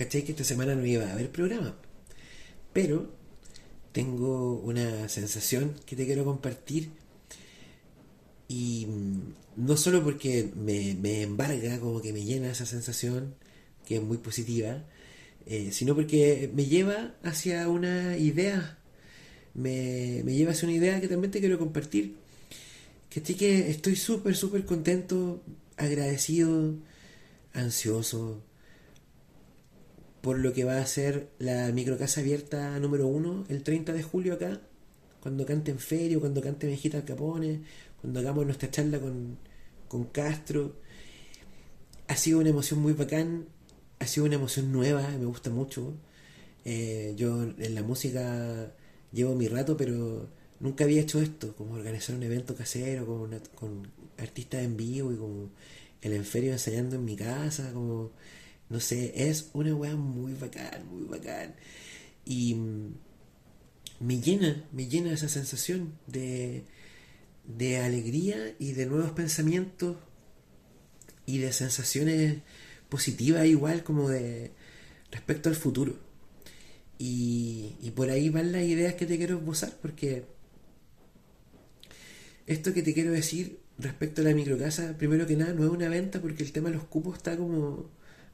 ¿cachai? Que esta semana no iba a haber programa. Pero tengo una sensación que te quiero compartir. Y mm, no solo porque me, me embarga, como que me llena esa sensación, que es muy positiva, eh, sino porque me lleva hacia una idea, me, me lleva hacia una idea que también te quiero compartir. Que que estoy súper, súper contento, agradecido, ansioso por lo que va a ser la microcasa abierta número uno el 30 de julio acá, cuando cante en Ferio, cuando cante Mejita al Capone, cuando hagamos nuestra charla con, con Castro. Ha sido una emoción muy bacán, ha sido una emoción nueva, me gusta mucho. Eh, yo en la música llevo mi rato, pero nunca había hecho esto, como organizar un evento casero con, con artistas en vivo y como el enferio ensayando en mi casa, como, no sé, es una weá muy bacán, muy bacán. Y mm, me llena, me llena esa sensación de, de alegría y de nuevos pensamientos y de sensaciones positivas igual como de respecto al futuro. Y, y por ahí van las ideas que te quiero esbozar, porque esto que te quiero decir respecto a la microcasa, primero que nada, no es una venta porque el tema de los cupos está como.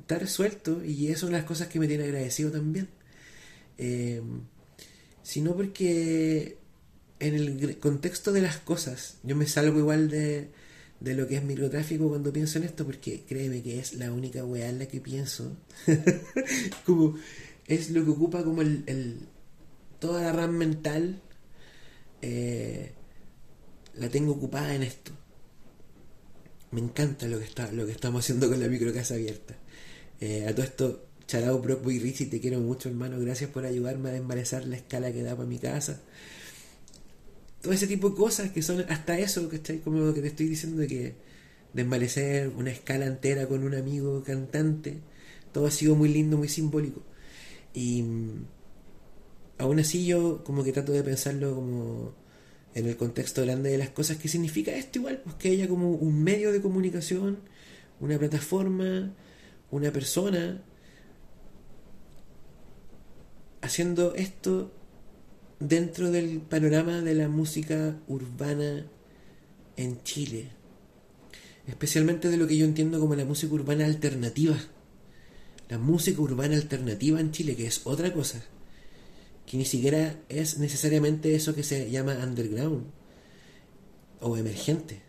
Está resuelto y eso es las cosas que me tiene agradecido también. Eh, sino porque en el contexto de las cosas, yo me salgo igual de, de lo que es microtráfico cuando pienso en esto, porque créeme que es la única weá en la que pienso. como es lo que ocupa como el, el toda la RAM mental. Eh, la tengo ocupada en esto. Me encanta lo que está, lo que estamos haciendo con la microcasa abierta. Eh, a todo esto, Charao Brockboy Rizzi, te quiero mucho, hermano. Gracias por ayudarme a desmalezar la escala que da para mi casa. Todo ese tipo de cosas que son hasta eso, ¿cachai? Como lo que te estoy diciendo de que desmalecer una escala entera con un amigo cantante. Todo ha sido muy lindo, muy simbólico. Y mm, aún así yo como que trato de pensarlo como en el contexto grande de las cosas, ¿qué significa esto igual? Pues que haya como un medio de comunicación, una plataforma, una persona haciendo esto dentro del panorama de la música urbana en Chile. Especialmente de lo que yo entiendo como la música urbana alternativa. La música urbana alternativa en Chile, que es otra cosa que ni siquiera es necesariamente eso que se llama underground o emergente.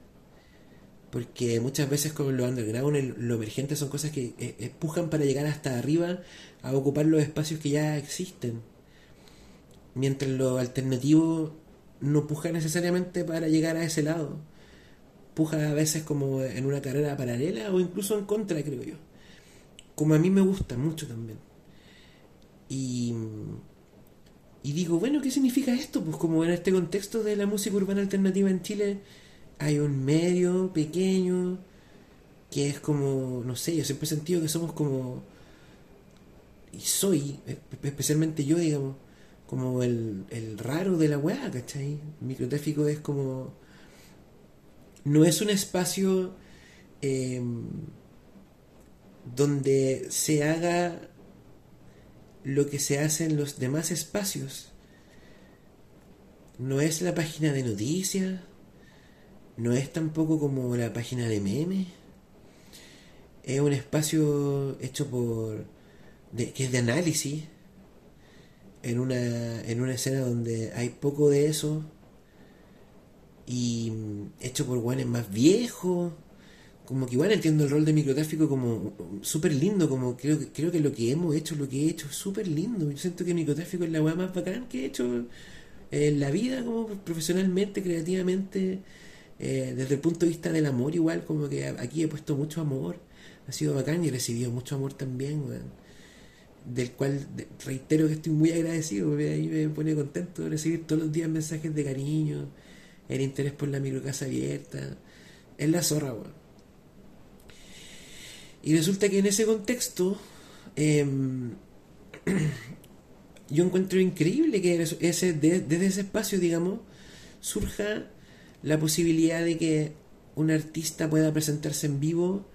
Porque muchas veces con lo underground, lo emergente son cosas que eh, empujan para llegar hasta arriba a ocupar los espacios que ya existen. Mientras lo alternativo no puja necesariamente para llegar a ese lado. Puja a veces como en una carrera paralela o incluso en contra, creo yo. Como a mí me gusta mucho también. Y y digo, bueno, ¿qué significa esto? Pues como en este contexto de la música urbana alternativa en Chile hay un medio pequeño que es como, no sé, yo siempre he sentido que somos como, y soy, especialmente yo, digamos, como el, el raro de la weá, ¿cachai? El es como, no es un espacio em, donde se haga lo que se hace en los demás espacios. No es la página de noticias, no es tampoco como la página de memes. Es un espacio hecho por. De, que es de análisis. En una, en una escena donde hay poco de eso. Y hecho por guanes más viejos como que igual entiendo el rol de microtráfico como súper lindo, como creo, creo que lo que hemos hecho, lo que he hecho es súper lindo. Yo siento que microtráfico es la weá más bacán que he hecho en la vida, como profesionalmente, creativamente, eh, desde el punto de vista del amor igual, como que aquí he puesto mucho amor, ha sido bacán y he recibido mucho amor también, del cual reitero que estoy muy agradecido, porque ahí me pone contento de recibir todos los días mensajes de cariño, el interés por la microcasa abierta, es la zorra, weón. Y resulta que en ese contexto em, yo encuentro increíble que desde ese espacio, digamos, surja la posibilidad de que un artista pueda presentarse en vivo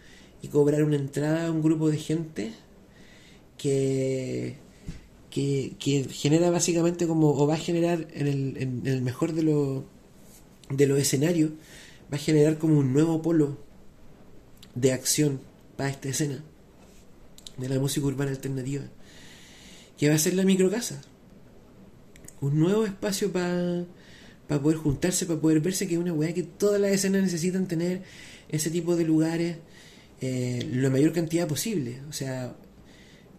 y cobrar una entrada a un grupo de gente que, que, genera básicamente como, o va a generar en el, en el mejor de, los de los escenarios, va a generar como un nuevo polo de acción para esta escena de la música urbana alternativa, que va a ser la microcasa. Un nuevo espacio para poder juntarse, para poder verse, que es una weá que todas las escenas necesitan tener ese tipo de lugares eh, la mayor cantidad posible. O sea,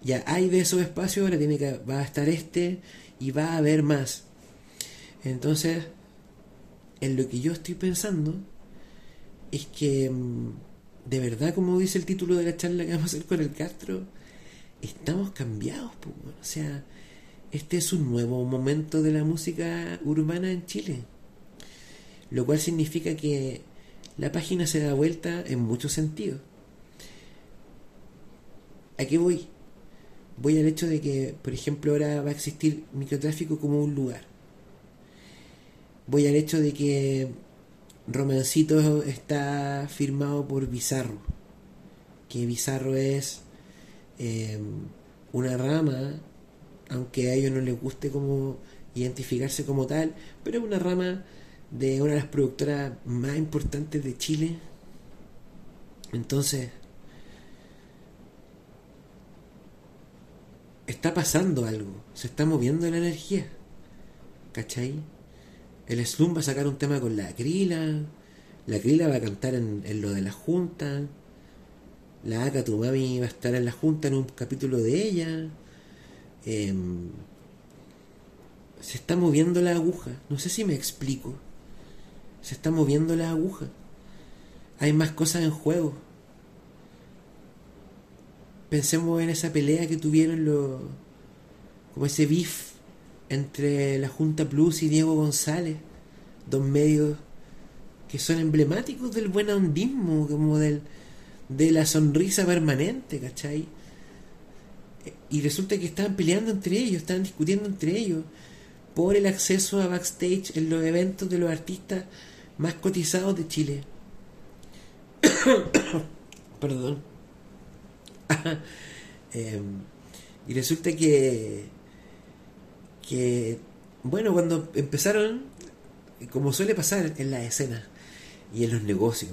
ya hay de esos espacios, ahora tiene que, va a estar este y va a haber más. Entonces, en lo que yo estoy pensando es que, mm, de verdad, como dice el título de la charla que vamos a hacer con el Castro, estamos cambiados. O sea, este es un nuevo momento de la música urbana en Chile. Lo cual significa que la página se da vuelta en muchos sentidos. ¿A qué voy? Voy al hecho de que, por ejemplo, ahora va a existir microtráfico como un lugar. Voy al hecho de que Romancito está firmado por Bizarro. Que Bizarro es eh, una rama, aunque a ellos no les guste como identificarse como tal, pero es una rama de una de las productoras más importantes de Chile. Entonces, está pasando algo, se está moviendo la energía. ¿Cachai? El Slum va a sacar un tema con la Acrila, la Acrila va a cantar en, lo de la Junta, la Aka, tu mami, va a estar en la Junta en un capítulo de ella. Em, se está moviendo la aguja, no sé si me explico. Se está moviendo la aguja. Hay más cosas en juego pensemos en esa pelea que tuvieron los como ese beef entre la Junta Plus y Diego González, dos medios que son emblemáticos del buen ondismo, como del, de la sonrisa permanente, ¿cachai? Y resulta que estaban peleando entre ellos, estaban discutiendo entre ellos por el acceso a backstage en los eventos de los artistas más cotizados de Chile. Perdón. Em, y resulta que, que, bueno, cuando empezaron, como suele pasar en las escenas y en los negocios,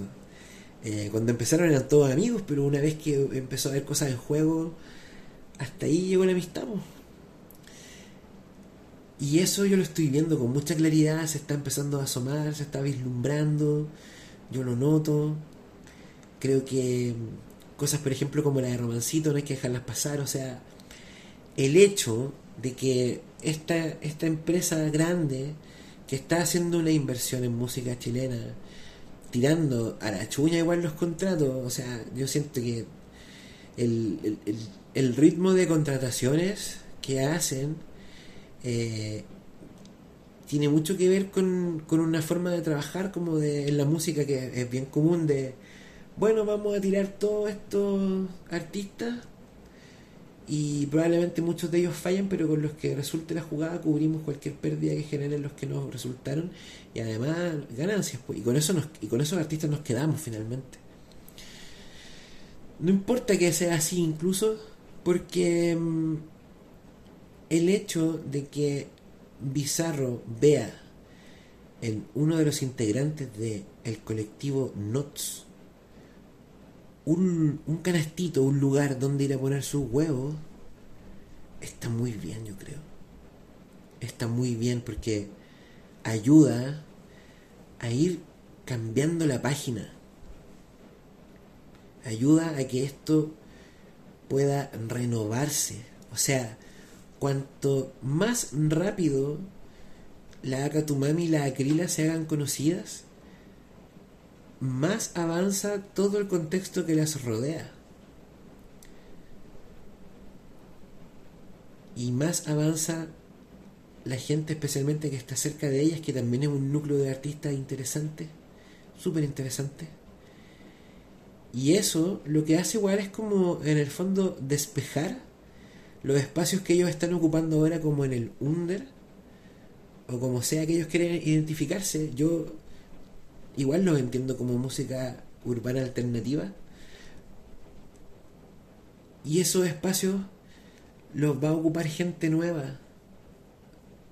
eh, cuando empezaron eran todos amigos, pero una vez que empezó a haber cosas en juego, hasta ahí llegó la amistad. Y eso yo lo estoy viendo con mucha claridad, se está empezando a asomar, se está vislumbrando, yo lo noto. Creo que cosas, por ejemplo, como la de Romancito, no hay que dejarlas pasar. O sea, el hecho de que esta, esta empresa grande que está haciendo una inversión en música chilena, tirando a la chuña igual los contratos, o sea, yo siento que el, el, ritmo de contrataciones que hacen eh, tiene mucho que ver con, con, una forma de trabajar como de en la música que es bien común de bueno, vamos a tirar todos estos artistas y probablemente muchos de ellos fallen, pero con los que resulte la jugada cubrimos cualquier pérdida que generen los que nos resultaron y además ganancias, pues, y con eso nos, y con esos artistas nos quedamos finalmente. No importa que sea así incluso, porque mm, el hecho de que Bizarro vea en uno de los integrantes del el colectivo NOTS un, un canastito, un lugar donde ir a poner sus huevos, está muy bien, yo creo. Está muy bien porque ayuda a ir cambiando la página. Ayuda a que esto pueda renovarse. O sea, cuanto más rápido la Akatumami y la Acrila se hagan conocidas, más avanza todo el contexto que las rodea. Y más avanza la gente especialmente que está cerca de ellas, que también es un núcleo de artistas interesante, súper interesante. Y eso lo que hace igual es como en el fondo despejar los espacios que ellos están ocupando ahora como en el under, o como sea que ellos quieren identificarse. Yo igual lo entiendo como música urbana alternativa. Y esos espacios los va a ocupar gente nueva.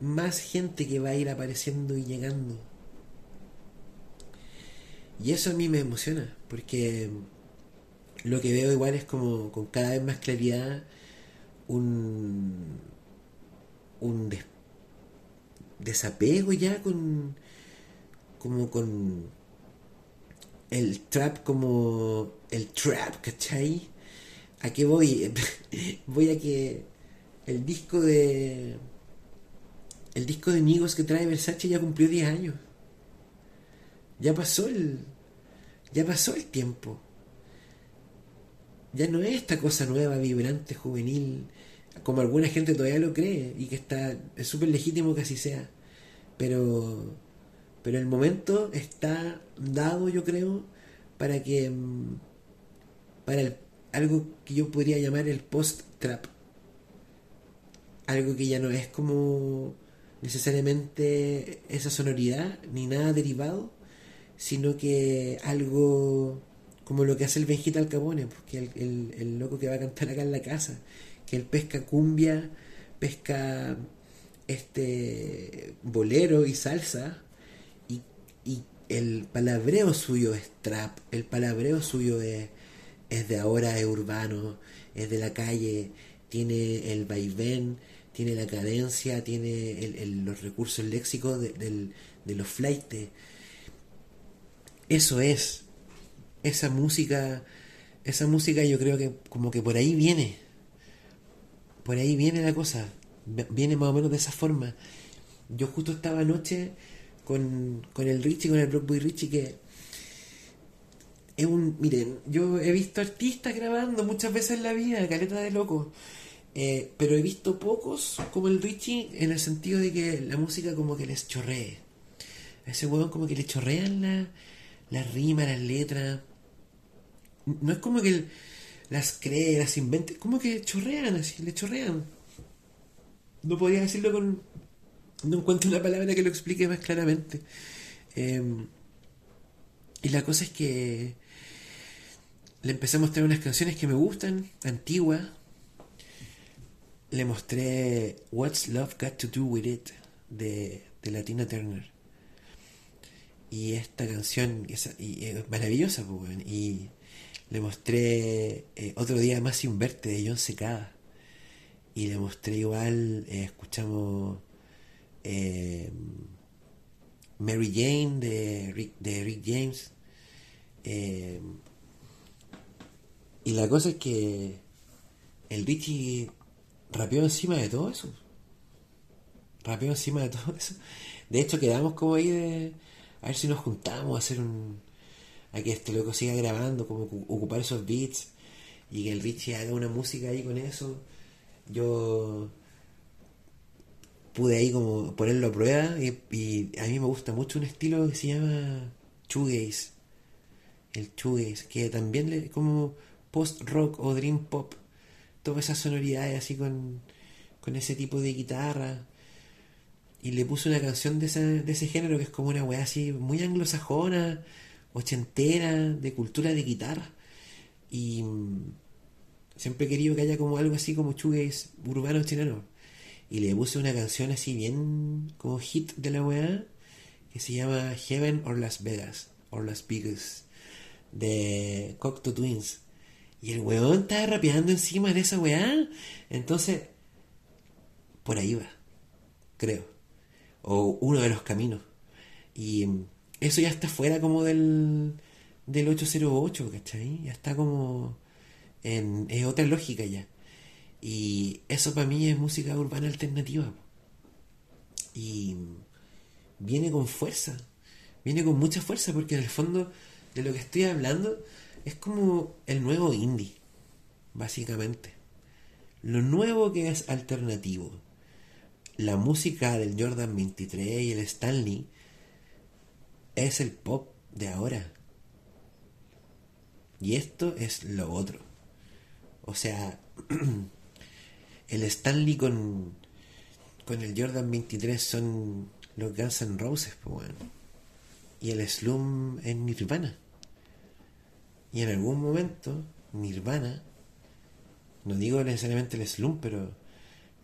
Más gente que va a ir apareciendo y llegando. Y eso a mí me emociona, porque lo que veo igual es como con cada vez más claridad un, un desapego ya con como con el trap como el trap, ¿cachai? ¿A qué voy? voy a que el disco de el disco de amigos que trae Versace ya cumplió 10 años. Ya pasó el ya pasó el tiempo. Ya no es esta cosa nueva, vibrante, juvenil, como alguna gente todavía lo cree y que está es súper legítimo que así sea. Pero pero el momento está dado, yo creo, para que mm, para algo que yo podría llamar el post-trap. Algo que ya no es como necesariamente esa sonoridad ni nada derivado, sino que algo como lo que hace el Benjita Alcabone, porque pues, el, el, loco que va a cantar acá en la casa, que él pesca cumbia, pesca este bolero y salsa, el palabreo suyo es trap, el palabreo suyo es, es de ahora, es urbano, es de la calle, tiene el vaivén, tiene la cadencia, tiene el, los recursos léxicos de, los flights. Eso es, esa música, esa música yo creo que como que por ahí viene, por ahí viene la cosa, viene más o menos de esa forma. Yo justo estaba anoche con, con el Richie, con el Broadway Richie, que es un. Miren, yo he visto artistas grabando muchas veces en la vida, caleta de loco. Eh, pero he visto pocos como el Richie en el sentido de que la música como que les chorree. A ese huevón como que le chorrean la, la rima, las letras. No es como que las cree, las invente, como que chorrean así, le chorrean. No podría decirlo con, no encuentro una palabra que lo explique más claramente. Em, y la cosa es que le empecé a mostrar unas canciones que me gustan, antiguas. Le mostré What's Love Got to Do With It de, de Latina Turner. Y esta canción es, maravillosa, pues, y le mostré eh, otro día más sin verte de John Secada. Y le mostré igual, eh, escuchamos eh, Mary Jane de Rick, de Rick James. Eh, y la cosa es que el Richie rapeó encima de todo eso. Rapeó encima de todo eso. De hecho, quedamos como ahí de. A ver si nos juntamos a hacer un. A que este loco siga grabando, como ocupar esos beats. Y que el Richie haga una música ahí con eso. Yo pude ahí como ponerlo a prueba y, a mí me gusta mucho un estilo que se llama shoegaze. El shoegaze que también es como post rock o dream pop. Todas esas sonoridades así con, con ese tipo de guitarra. Y le puse una canción de ese, de ese género que es como una weá así muy anglosajona ochentera de cultura de guitarra. Y mm, siempre he querido que haya como algo así como shoegaze urbano chileno y le puse una canción así bien como hit de la weá que se llama Heaven or Las Vegas or Las Vegas de Cocteau Twins. Y el weón estaba rapeando encima de esa weá entonces por ahí va creo o uno de los caminos. Y eso ya está fuera como del del 808 ¿cachai? ya está como en, es otra lógica ya y eso para mí es música urbana alternativa. Y viene con fuerza, viene con mucha fuerza porque en el fondo de lo que estoy hablando es como el nuevo indie, básicamente. Lo nuevo que es alternativo. La música del Jordan 23 y el Stanley es el pop de ahora. Y esto es lo otro. O sea, el Stanley con, con el Jordan 23 son los Guns N' Roses, pues bueno. Y el Slum es Nirvana. Y en algún momento, Nirvana, no digo necesariamente el Slum, pero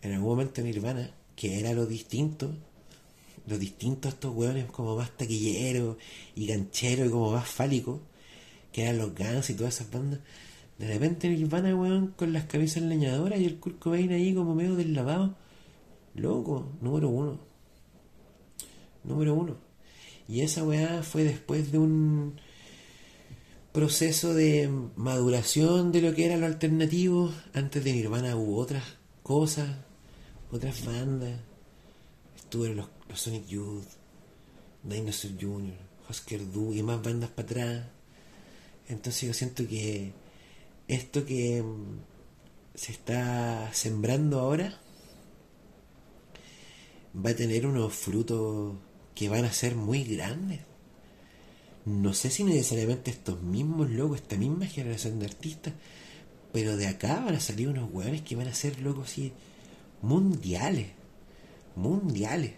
en algún momento Nirvana, que era lo distinto, lo distinto a estos hueones como más taquilleros y gancheros y como más fálicos, que eran los Guns y todas esas bandas. De repente Nirvana, weón, con las camisas leñadoras y el Kurt Cobain ahí como medio deslavado. Loco, número uno. Número uno. Y esa weá fue después de un proceso de maduración de lo que era lo alternativo. Antes de Nirvana hubo otras cosas, otras bandas. Estuvieron los, los Sonic Youth, Dinosaur Jr., Husker Du y más bandas para atrás. Entonces yo siento que esto que mm, se está sembrando ahora va a tener unos frutos que van a ser muy grandes. No sé si necesariamente estos mismos locos, esta misma generación de artistas, pero de acá van a salir unos hueones que van a ser locos así mundiales. Mundiales.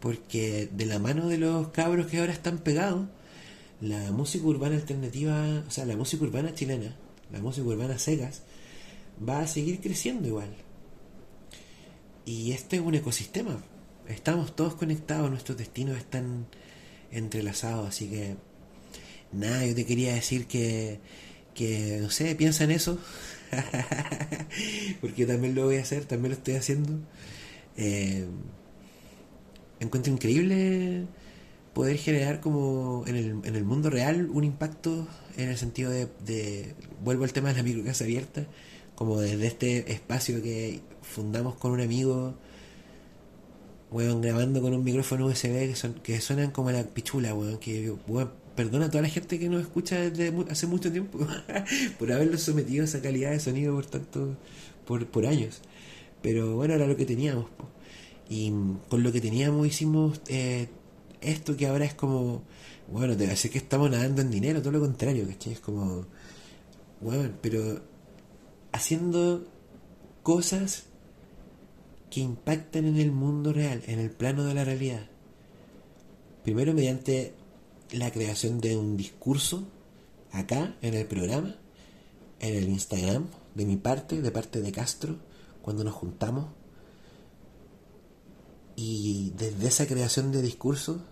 Porque de la mano de los cabros que ahora están pegados, la música urbana alternativa, o sea, la música urbana chilena, la música urbana Segas, va a seguir creciendo igual. Y este es un ecosistema. Estamos todos conectados, nuestros destinos están entrelazados, así que nada, yo te quería decir que, que no sé, piensa en eso, porque también lo voy a hacer, también lo estoy haciendo. Eh, encuentro increíble poder generar como en el, en el mundo real un impacto en el sentido de, vuelvo al tema de la microcasa abierta, como desde este espacio que fundamos con un amigo, weón, grabando con un micrófono USB que, son, que suenan como la pichula, weón, que, perdona a toda la gente que nos escucha desde hace mucho tiempo por haberlo sometido a esa calidad de sonido por tanto, por, por años. Pero bueno, era lo que teníamos. Y con lo que teníamos hicimos eh, esto que ahora es como, bueno, te decir que estamos nadando en dinero, todo lo contrario, ¿cachai? Es como, bueno, pero haciendo cosas que impactan en el mundo real, en el plano de la realidad. Primero mediante la creación de un discurso acá en el programa, en el Instagram, de mi parte, de parte de Castro, cuando nos juntamos. Y desde esa creación de discurso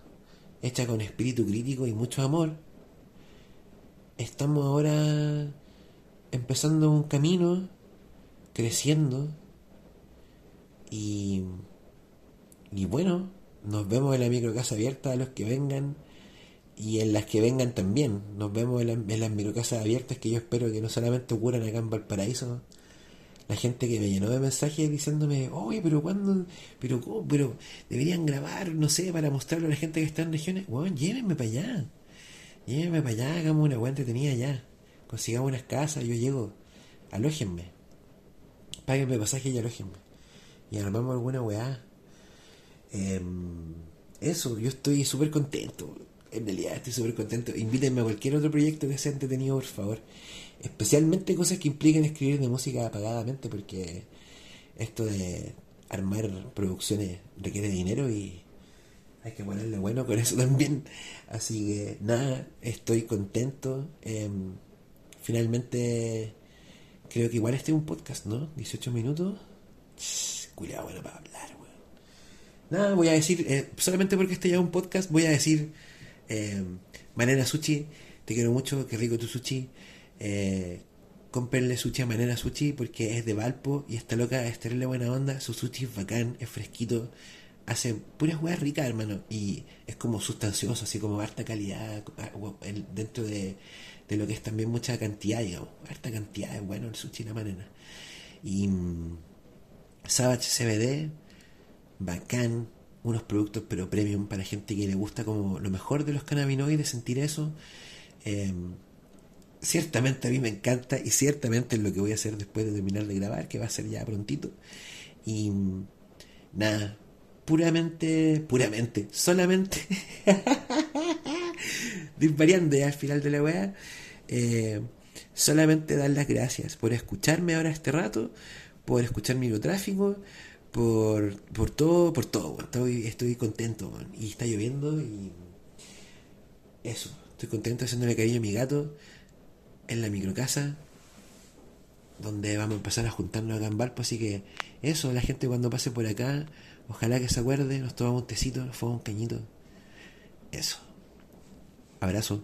hecha con espíritu crítico y mucho amor, estamos ahora empezando un camino, creciendo y, y bueno, nos vemos en la microcasa abierta a los que vengan y en las que vengan también. Nos vemos en, en las microcasas abiertas que yo espero que no solamente ocurran acá en Valparaíso, la gente que me llenó de mensajes diciéndome, oye, pero cuándo, pero cómo, pero deberían grabar, no sé, para mostrarlo a la gente que está en regiones. Bueno, llévenme para allá, llévenme para allá, hagamos una buena tenía allá, consigamos unas casas, yo llego, alójenme, páguenme pasaje y alójenme, y armamos alguna weá. Em, eso, yo estoy súper contento, en realidad estoy súper contento. Invítenme a cualquier otro proyecto que sea entretenido, por favor especialmente cosas que impliquen escribir de música apagadamente, porque esto de armar producciones requiere dinero y hay que ponerle bueno con eso también. Así que nada, estoy contento. Em, finalmente, creo que igual este es un podcast, ¿no? 18 minutos. Cuidado, bueno para hablar. Nada, voy a decir, eh, solamente porque este ya es un podcast, voy a decir, eh, Manera Sushi, te quiero mucho, qué rico tu sushi. Eh, comprenle sushi a Manera Sushi porque es de Valpo y está loca, es buena onda. Su sushi es bacán, es fresquito, hace puras huevas ricas, hermano. Y es como sustancioso, así como harta calidad ah, dentro de, lo que es también mucha cantidad, digamos. Harta cantidad, es bueno el sushi la manera. Y mm, Savage CBD, bacán. Unos productos pero premium para gente que le gusta como lo mejor de los cannabinoides, sentir eso. Eh, ciertamente a mí me encanta y ciertamente es lo que voy a hacer después de terminar de grabar, que va a ser ya prontito. Y nada, puramente, puramente, solamente, disvariando ya al final de la weá, eh, solamente dar las gracias por escucharme ahora este rato, por escuchar mi tráfico, por, por todo, por todo, estoy, estoy contento, y está lloviendo y eso, estoy contento haciéndole cariño a mi gato en la microcasa donde vamos a empezar a juntarnos acá en Valpo, así que eso, la gente cuando pase por acá, ojalá que se acuerde, nos tomamos un tecito, nos fumamos un cañito. Eso. Abrazo.